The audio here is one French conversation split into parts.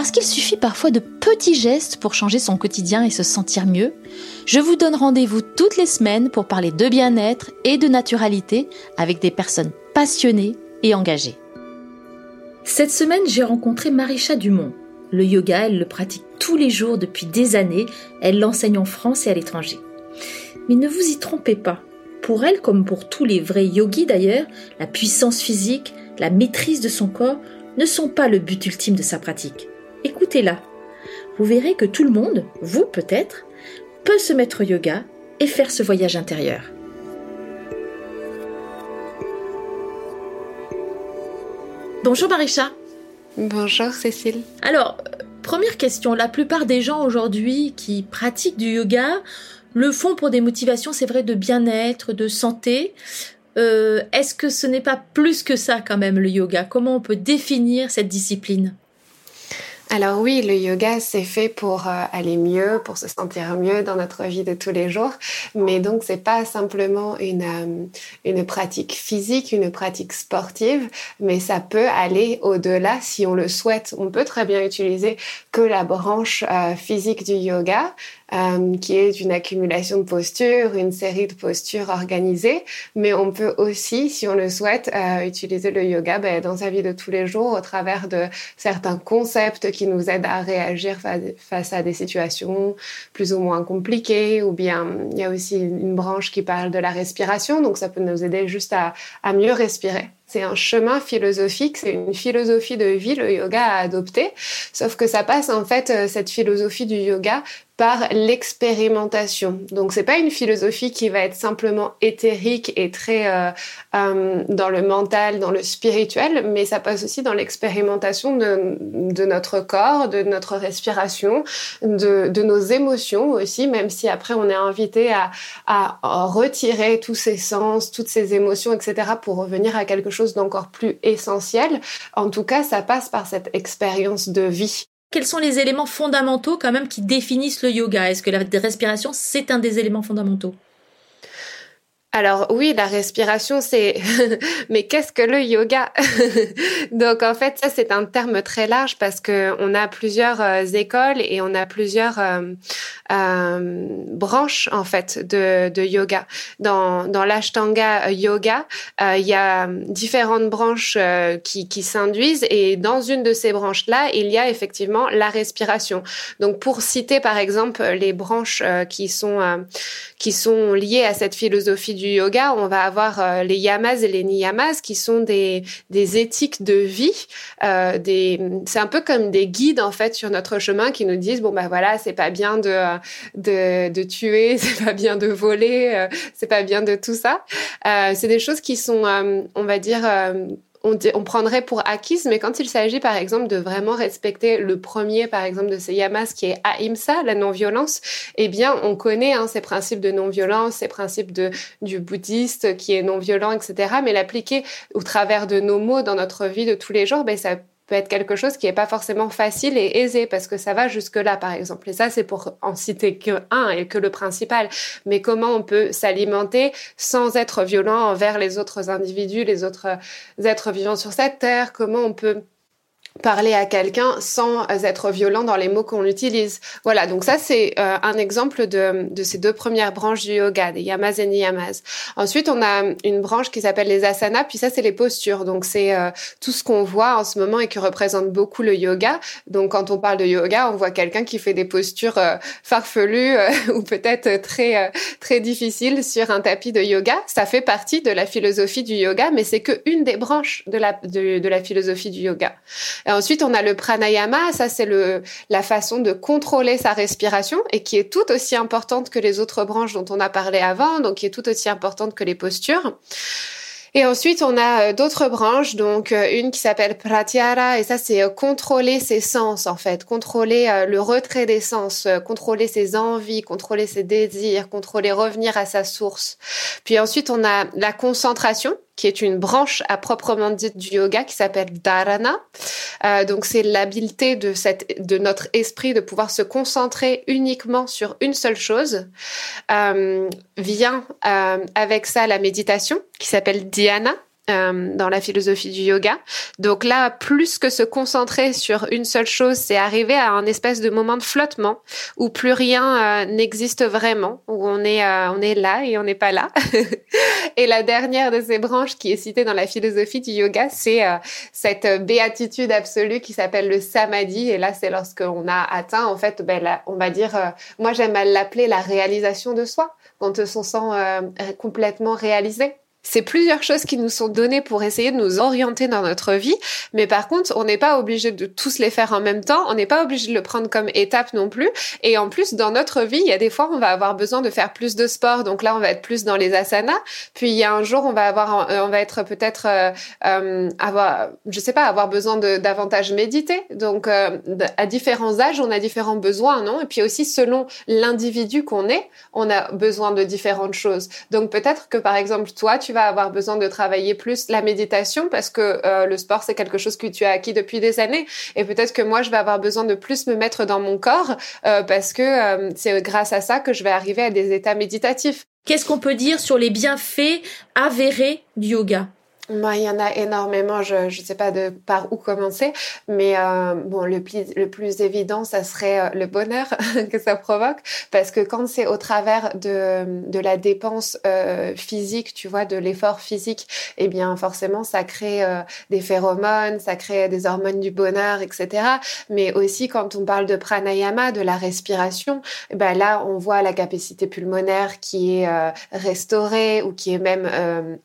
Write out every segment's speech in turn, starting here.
Parce qu'il suffit parfois de petits gestes pour changer son quotidien et se sentir mieux, je vous donne rendez-vous toutes les semaines pour parler de bien-être et de naturalité avec des personnes passionnées et engagées. Cette semaine, j'ai rencontré Marisha Dumont. Le yoga, elle le pratique tous les jours depuis des années. Elle l'enseigne en France et à l'étranger. Mais ne vous y trompez pas. Pour elle, comme pour tous les vrais yogis d'ailleurs, la puissance physique, la maîtrise de son corps ne sont pas le but ultime de sa pratique écoutez-la. Vous verrez que tout le monde, vous peut-être, peut se mettre au yoga et faire ce voyage intérieur. Bonjour Marisha. Bonjour Cécile. Alors, première question, la plupart des gens aujourd'hui qui pratiquent du yoga le font pour des motivations, c'est vrai, de bien-être, de santé. Euh, est-ce que ce n'est pas plus que ça quand même le yoga? Comment on peut définir cette discipline? Alors oui, le yoga, c'est fait pour euh, aller mieux, pour se sentir mieux dans notre vie de tous les jours. Mais donc, c'est pas simplement une, euh, une pratique physique, une pratique sportive, mais ça peut aller au-delà si on le souhaite. On peut très bien utiliser que la branche euh, physique du yoga, euh, qui est une accumulation de postures, une série de postures organisées. Mais on peut aussi, si on le souhaite, euh, utiliser le yoga ben, dans sa vie de tous les jours au travers de certains concepts qui nous aident à réagir face à des situations plus ou moins compliquées. Ou bien, il y a aussi une branche qui parle de la respiration, donc ça peut nous aider juste à, à mieux respirer. C'est un chemin philosophique, c'est une philosophie de vie, le yoga à adopter. Sauf que ça passe en fait, euh, cette philosophie du yoga par l'expérimentation. Donc c'est pas une philosophie qui va être simplement éthérique et très euh, euh, dans le mental, dans le spirituel, mais ça passe aussi dans l'expérimentation de, notre corps, de notre respiration, de, de, nos émotions aussi, même si après on est invité à, à retirer tous ces sens, toutes ces émotions, etc., pour revenir à quelque chose d'encore plus essentiel. En tout cas, ça passe par cette expérience de vie. Quels sont les éléments fondamentaux quand même qui définissent le yoga? Est-ce que la respiration, c'est un des éléments fondamentaux? Alors oui, la respiration, c'est... Mais qu'est-ce que le yoga? Donc en fait, ça c'est un terme très large parce que on a plusieurs euh, écoles et on a plusieurs euh, euh, branches en fait de, yoga. Dans, dans l'ashtanga yoga, il y a différentes branches qui, qui s'induisent et dans une de ces branches-là, il y a effectivement la respiration. Donc pour citer par exemple les branches qui sont qui sont liées à cette philosophie du yoga, on va avoir euh, les yamas et les niyamas qui sont des, des éthiques de vie. Euh, des, c'est un peu comme des guides en fait sur notre chemin qui nous disent bon bah voilà c'est pas bien de, de, de tuer, c'est pas bien de voler, euh, c'est pas bien de tout ça. Euh, c'est des choses qui sont on va dire on, on, prendrait pour acquise, mais quand il s'agit par exemple de vraiment respecter le premier, par exemple, de ces yamas qui est ahimsa, la non-violence, eh bien, on connaît hein, ces principes de non-violence, ces principes de, du bouddhiste qui est non-violent, etc. Mais l'appliquer au travers de nos mots dans notre vie de tous les jours, ben, ça peut être quelque chose qui n'est pas forcément facile et aisé parce que ça va jusque-là, par exemple. Et ça, c'est pour en citer que un et que le principal. Mais comment on peut s'alimenter sans être violent envers les autres individus, les autres êtres vivants sur cette terre? Comment on peut parler à quelqu'un sans être violent dans les mots qu'on utilise. Voilà, donc ça c'est euh, un exemple de, de, ces deux premières branches du yoga, des yamas et niyamas. Ensuite, on a une branche qui s'appelle les asanas, puis ça c'est les postures. Donc c'est euh, tout ce qu'on voit en ce moment et qui représente beaucoup le yoga. Donc quand on parle de yoga, on voit quelqu'un qui fait des postures euh, farfelues ou peut-être très très difficiles sur un tapis de yoga. Ça fait partie de la philosophie du yoga, mais c'est que une des branches de la de la philosophie du yoga. Et ensuite, on a le pranayama. Ça, c'est le, la façon de contrôler sa respiration et qui est tout aussi importante que les autres branches dont on a parlé avant, donc qui est tout aussi importante que les postures. Et ensuite, on a euh, d'autres branches, donc euh, une qui s'appelle Pratyahara, et ça, c'est euh, contrôler ses sens, en fait, contrôler le retrait des sens, contrôler ses envies, contrôler ses désirs, contrôler revenir à sa source. Puis ensuite, on a la concentration, qui est une branche à proprement dite du yoga qui s'appelle dharana. Euh, donc c'est l'habileté de cette de notre esprit de pouvoir se concentrer uniquement sur une seule chose. Euh, vient euh, avec ça la méditation qui s'appelle dhyana euh, dans la philosophie du yoga. Donc là, plus que se concentrer sur une seule chose, c'est arriver à un espèce de moment de flottement où plus rien euh, n'existe vraiment, où on est euh, on est là et on n'est pas là. et la dernière de ces branches qui est citée dans la philosophie du yoga, c'est cette béatitude absolue qui s'appelle le samadhi. Et là, c'est lorsqu'on a atteint, en fait, ben, on va dire, moi j'aime à l'appeler la réalisation de soi, quand on se sent complètement réalisé c'est plusieurs choses qui nous sont données pour essayer de nous orienter dans notre vie, mais par contre, on n'est pas obligé de tous les faire en même temps, on n'est pas obligé de le prendre comme étape non plus. Et en plus, dans notre vie, il y a des fois, on va avoir besoin de faire plus de sport, donc là, on va être plus dans les asanas. Puis il y a un jour, on va avoir, euh, on va être peut-être euh, euh, avoir, je sais pas, avoir besoin de davantage méditer. Donc à différents âges, on a différents besoins, non? Et puis aussi, selon l'individu qu'on est, on a besoin de différentes choses. Donc peut-être que par exemple, toi, tu vas avoir besoin de travailler plus la méditation parce que euh, le sport, c'est quelque chose que tu as acquis depuis des années. Et peut-être que moi, je vais avoir besoin de plus me mettre dans mon corps euh, parce que euh, c'est grâce à ça que je vais arriver à des états méditatifs. Qu'est-ce qu'on peut dire sur les bienfaits avérés du yoga? Moi, il y en a énormément. Je ne sais pas de par où commencer, mais euh, bon, le plus, le plus évident, ça serait euh, le bonheur que ça provoque, parce que quand c'est au travers de, de la dépense euh, physique, tu vois, de l'effort physique, eh bien, forcément, ça crée euh, des phéromones, ça crée des hormones du bonheur, etc. Mais aussi, quand on parle de pranayama, de la respiration, eh ben là, on voit la capacité pulmonaire qui est euh, restaurée ou qui est même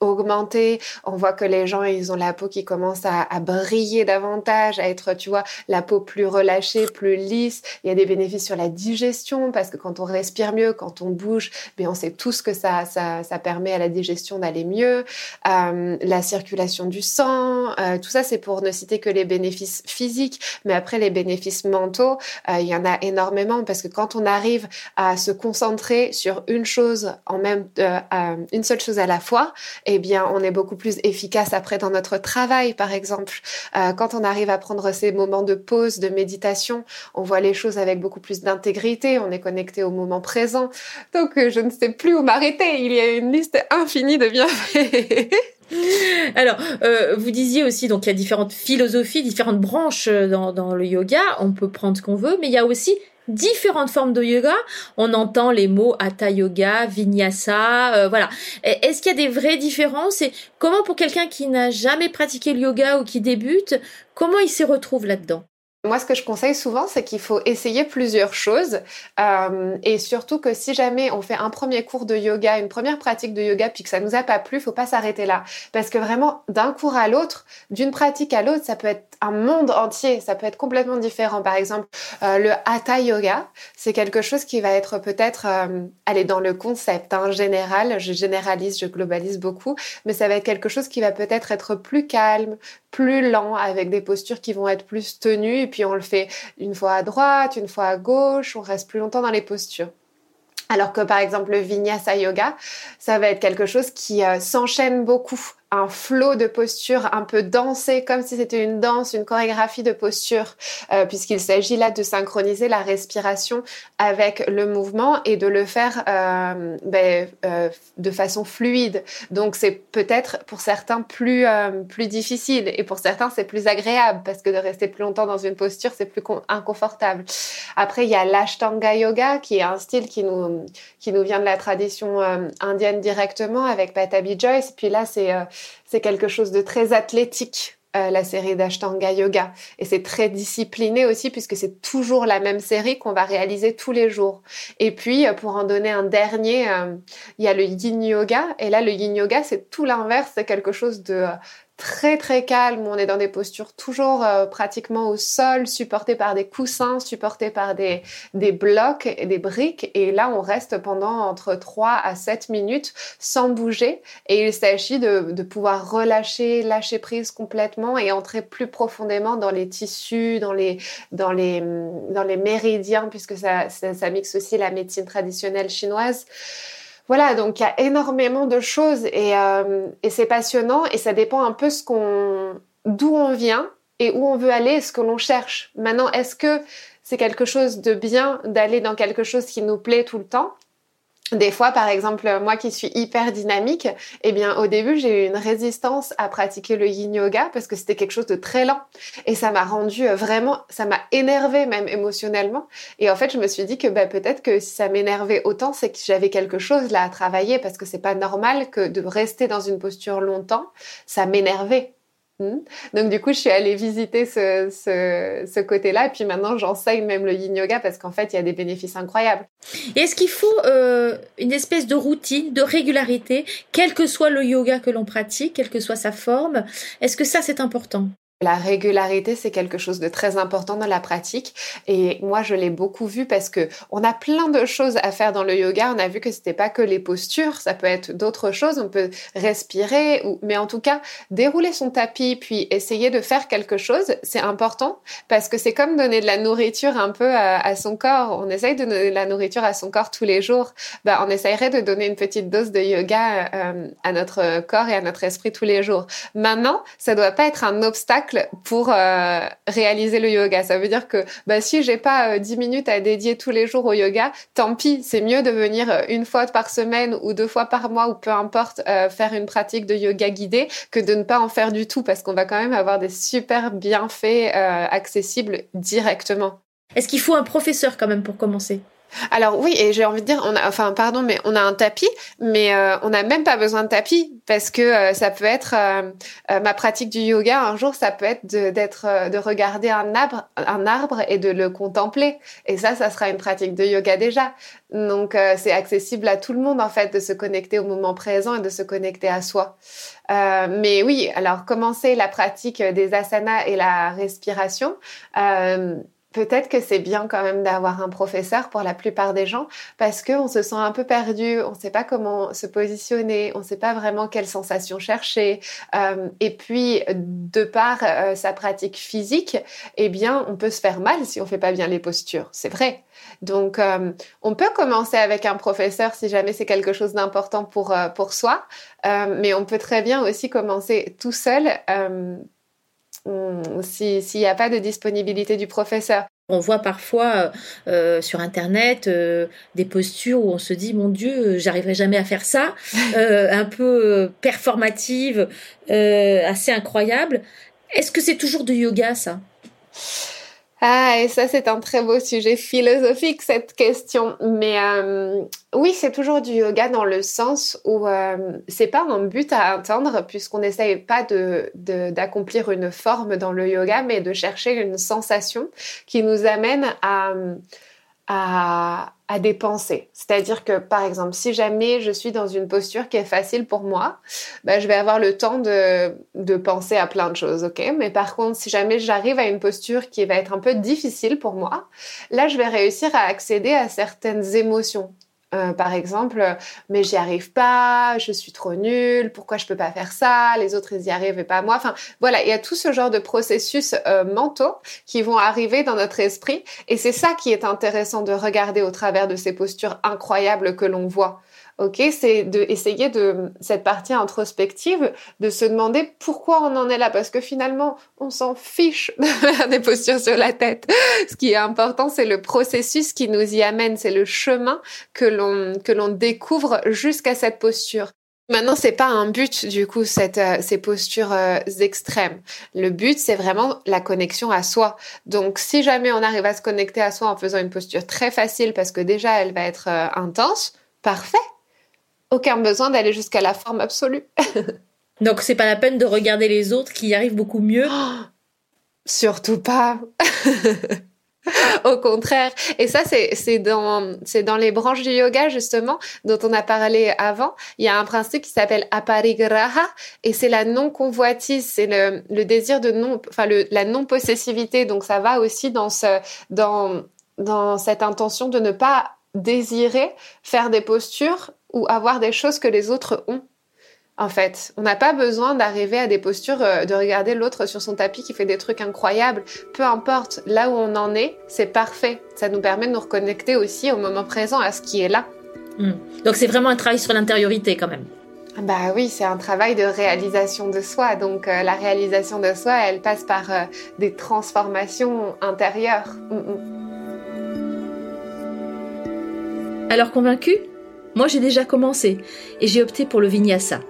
augmentée. On voit que les gens, ils ont la peau qui commence à, briller davantage, à être, tu vois, la peau plus relâchée, plus lisse. Il y a des bénéfices sur la digestion parce que quand on respire mieux, quand on bouge, bien, on sait tous que ça, ça, ça permet à la digestion d'aller mieux. Euh, la circulation du sang, euh, tout ça, c'est pour ne citer que les bénéfices physiques. Mais après, les bénéfices mentaux, euh, il y en a énormément parce que quand on arrive à se concentrer sur une chose en même, une seule chose à la fois, eh bien, on est beaucoup plus efficace efficace après dans notre travail, par exemple. Euh, quand on arrive à prendre ces moments de pause, de méditation, on voit les choses avec beaucoup plus d'intégrité, on est connecté au moment présent. Donc, euh, je ne sais plus où m'arrêter. Il y a une liste infinie de bienfaits. Alors, euh, vous disiez aussi, donc il y a différentes philosophies, différentes branches dans, dans le yoga. On peut prendre ce qu'on veut, mais il y a aussi différentes formes de yoga. On entend les mots hatha yoga, vinyasa, euh, voilà. Est-ce qu'il y a des vraies différences et comment pour quelqu'un qui n'a jamais pratiqué le yoga ou qui débute, comment il s'y retrouve là-dedans? Moi, ce que je conseille souvent, c'est qu'il faut essayer plusieurs choses euh, et surtout que si jamais on fait un premier cours de yoga, une première pratique de yoga, puis que ça nous a pas plu, faut pas s'arrêter là, parce que vraiment d'un cours à l'autre, d'une pratique à l'autre, ça peut être un monde entier, ça peut être complètement différent. Par exemple, euh, le hatha yoga, c'est quelque chose qui va être peut-être euh, aller dans le concept hein, général. Je généralise, je globalise beaucoup, mais ça va être quelque chose qui va peut-être être plus calme, plus lent, avec des postures qui vont être plus tenues puis on le fait une fois à droite, une fois à gauche, on reste plus longtemps dans les postures. Alors que par exemple le vinyasa yoga, ça va être quelque chose qui euh, s'enchaîne beaucoup un flot de posture un peu dansé, comme si c'était une danse, une chorégraphie de posture, euh, puisqu'il s'agit là de synchroniser la respiration avec le mouvement et de le faire euh, ben, euh, de façon fluide. Donc c'est peut-être pour certains plus plus difficile et pour certains c'est plus agréable parce que de rester plus longtemps dans une posture c'est plus inconfortable. Après il y a l'ashtanga yoga qui est un style qui nous qui nous vient de la tradition indienne directement avec Patabi Joyce. Puis là c'est c'est quelque chose de très athlétique. Euh, la série d'Ashtanga Yoga. Et c'est très discipliné aussi puisque c'est toujours la même série qu'on va réaliser tous les jours. Et puis, euh, pour en donner un dernier, euh, il y a le Yin Yoga. Et là, le Yin Yoga, c'est tout l'inverse. C'est quelque chose de très très calme, on est dans des postures toujours euh, pratiquement au sol, supportées par des coussins, supportées par des, des blocs et des briques. Et là, on reste pendant entre 3 à 7 minutes sans bouger. Et il s'agit de, de pouvoir relâcher, lâcher prise complètement et entrer plus profondément dans les tissus, dans les, dans les, dans les méridiens, puisque ça, ça, ça mixe aussi la médecine traditionnelle chinoise. Voilà, donc il y a énormément de choses et, euh, et c'est passionnant et ça dépend un peu ce qu'on, d'où on vient et où on veut aller, ce que l'on cherche. Maintenant, est-ce que c'est quelque chose de bien d'aller dans quelque chose qui nous plaît tout le temps? Des fois, par exemple, moi qui suis hyper dynamique, eh bien, au début, j'ai eu une résistance à pratiquer le yin yoga parce que c'était quelque chose de très lent. Et ça m'a rendu euh, vraiment, ça m'a énervé même émotionnellement. Et en fait, je me suis dit que bah, peut-être que si ça m'énervait autant, c'est que j'avais quelque chose là à travailler parce que c'est pas normal que de rester dans une posture longtemps, ça m'énervait. Hmm. Donc du coup, je suis allée visiter ce, ce, côté-là, et puis maintenant j'enseigne même le yin yoga parce qu'en fait, il y a des bénéfices incroyables. Et est-ce qu'il faut euh, une espèce de routine, de régularité, quel que soit le yoga que l'on pratique, quelle que soit sa forme? Est-ce que ça, c'est important? La régularité, c'est quelque chose de très important dans la pratique. Et moi, je l'ai beaucoup vu parce que on a plein de choses à faire dans le yoga. On a vu que c'était pas que les postures, ça peut être d'autres choses. On peut respirer, ou, mais en tout cas, dérouler son tapis puis essayer de faire quelque chose, c'est important parce que c'est comme donner de la nourriture un peu à, son corps. On essaye de donner de la nourriture à son corps tous les jours. Ben, on essayerait de donner une petite dose de yoga euh, à notre corps et à notre esprit tous les jours. Maintenant, ça doit pas être un obstacle pour euh, réaliser le yoga. Ça veut dire que bah, si j'ai pas euh, 10 minutes à dédier tous les jours au yoga, tant pis, c'est mieux de venir euh, une fois par semaine ou deux fois par mois ou peu importe euh, faire une pratique de yoga guidée que de ne pas en faire du tout parce qu'on va quand même avoir des super bienfaits accessibles directement. Est-ce qu'il faut un professeur quand même pour commencer? Alors oui, et j'ai envie de dire, on a, enfin pardon, mais on a un tapis, mais euh, on n'a même pas besoin de tapis parce que euh, ça peut être euh, ma pratique du yoga. Un jour, ça peut être d'être, de, regarder un arbre, un arbre et de le contempler. Et ça, ça sera une pratique de yoga déjà. Donc c'est accessible à tout le monde en fait de se connecter au moment présent et de se connecter à soi. mais oui, alors commencer la pratique des asanas et la respiration? Peut-être que c'est bien quand même d'avoir un professeur pour la plupart des gens parce qu'on se sent un peu perdu, on ne sait pas comment se positionner, on ne sait pas vraiment quelle sensation chercher. Euh, et puis, de par euh, sa pratique physique, eh bien, on peut se faire mal si on fait pas bien les postures. C'est vrai. Donc, euh, on peut commencer avec un professeur si jamais c'est quelque chose d'important pour, pour soi, mais on peut très bien aussi commencer tout seul s'il n'y a pas de disponibilité du professeur. On voit parfois euh, sur Internet euh, des postures où on se dit mon Dieu, j'arriverai jamais à faire ça, euh, un peu performative, assez incroyable. Est-ce que c'est toujours du yoga ça? Ah, et ça, c'est un très beau sujet philosophique, cette question. Mais euh, oui, c'est toujours du yoga dans le sens où euh, c'est pas un but à atteindre, puisqu'on n'essaye pas de, d'accomplir une forme dans le yoga, mais de chercher une sensation qui nous amène à, à, à dépenser. C'est-à-dire que, par exemple, si jamais je suis dans une posture qui est facile pour moi, bah, je vais avoir le temps de, de penser à plein de choses, ok? Mais par contre, si jamais j'arrive à une posture qui va être un peu difficile pour moi, là, je vais réussir à accéder à certaines émotions. Euh, par exemple, mais j'y arrive pas, je suis trop nulle, pourquoi je peux pas faire ça, les autres ils y arrivent et pas moi. Enfin, voilà, il y a tout ce genre de processus euh, mentaux qui vont arriver dans notre esprit et c'est ça qui est intéressant de regarder au travers de ces postures incroyables que l'on voit. Ok, c'est de essayer de cette partie introspective de se demander pourquoi on en est là parce que finalement on s'en fiche de faire des postures sur la tête. Ce qui est important, c'est le processus qui nous y amène, c'est le chemin que l'on que l'on découvre jusqu'à cette posture. Maintenant, c'est pas un but du coup cette, euh, ces postures euh, extrêmes. Le but, c'est vraiment la connexion à soi. Donc, si jamais on arrive à se connecter à soi en faisant une posture très facile, parce que déjà elle va être euh, intense, parfait aucun besoin d'aller jusqu'à la forme absolue. Donc c'est pas la peine de regarder les autres qui y arrivent beaucoup mieux. surtout pas. Au contraire. Et ça, c'est dans, dans les branches du yoga, justement, dont on a parlé avant. Il y a un principe qui s'appelle aparigraha, et c'est la non-convoitise, c'est le, le, désir de non, enfin, le, la non-possessivité. Donc, ça va aussi dans ce, dans, dans cette intention de ne pas désirer faire des postures ou avoir des choses que les autres ont. En fait, on n'a pas besoin d'arriver à des postures, euh, de regarder l'autre sur son tapis qui fait des trucs incroyables. Peu importe, là où on en est, c'est parfait. Ça nous permet de nous reconnecter aussi au moment présent, à ce qui est là. Hmm. Donc c'est vraiment un travail sur l'intériorité quand même. Ah bah oui, c'est un travail de réalisation de soi. Donc euh, la réalisation de soi, elle passe par euh, des transformations intérieures. Hmm, hmm. Alors convaincu? Moi j'ai déjà commencé et j'ai opté pour le vinyasa.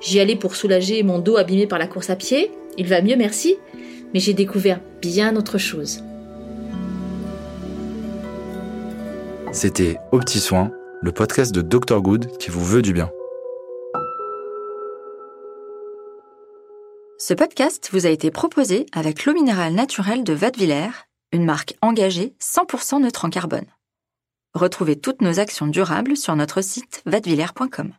J'y allais pour soulager mon dos abîmé par la course à pied. Il va mieux, merci. Mais j'ai découvert bien autre chose. C'était Au Petit Soin, le podcast de Dr Good qui vous veut du bien. Ce podcast vous a été proposé avec l'eau minérale naturelle de Vadevillers, une marque engagée 100% neutre en carbone. Retrouvez toutes nos actions durables sur notre site vadevillers.com.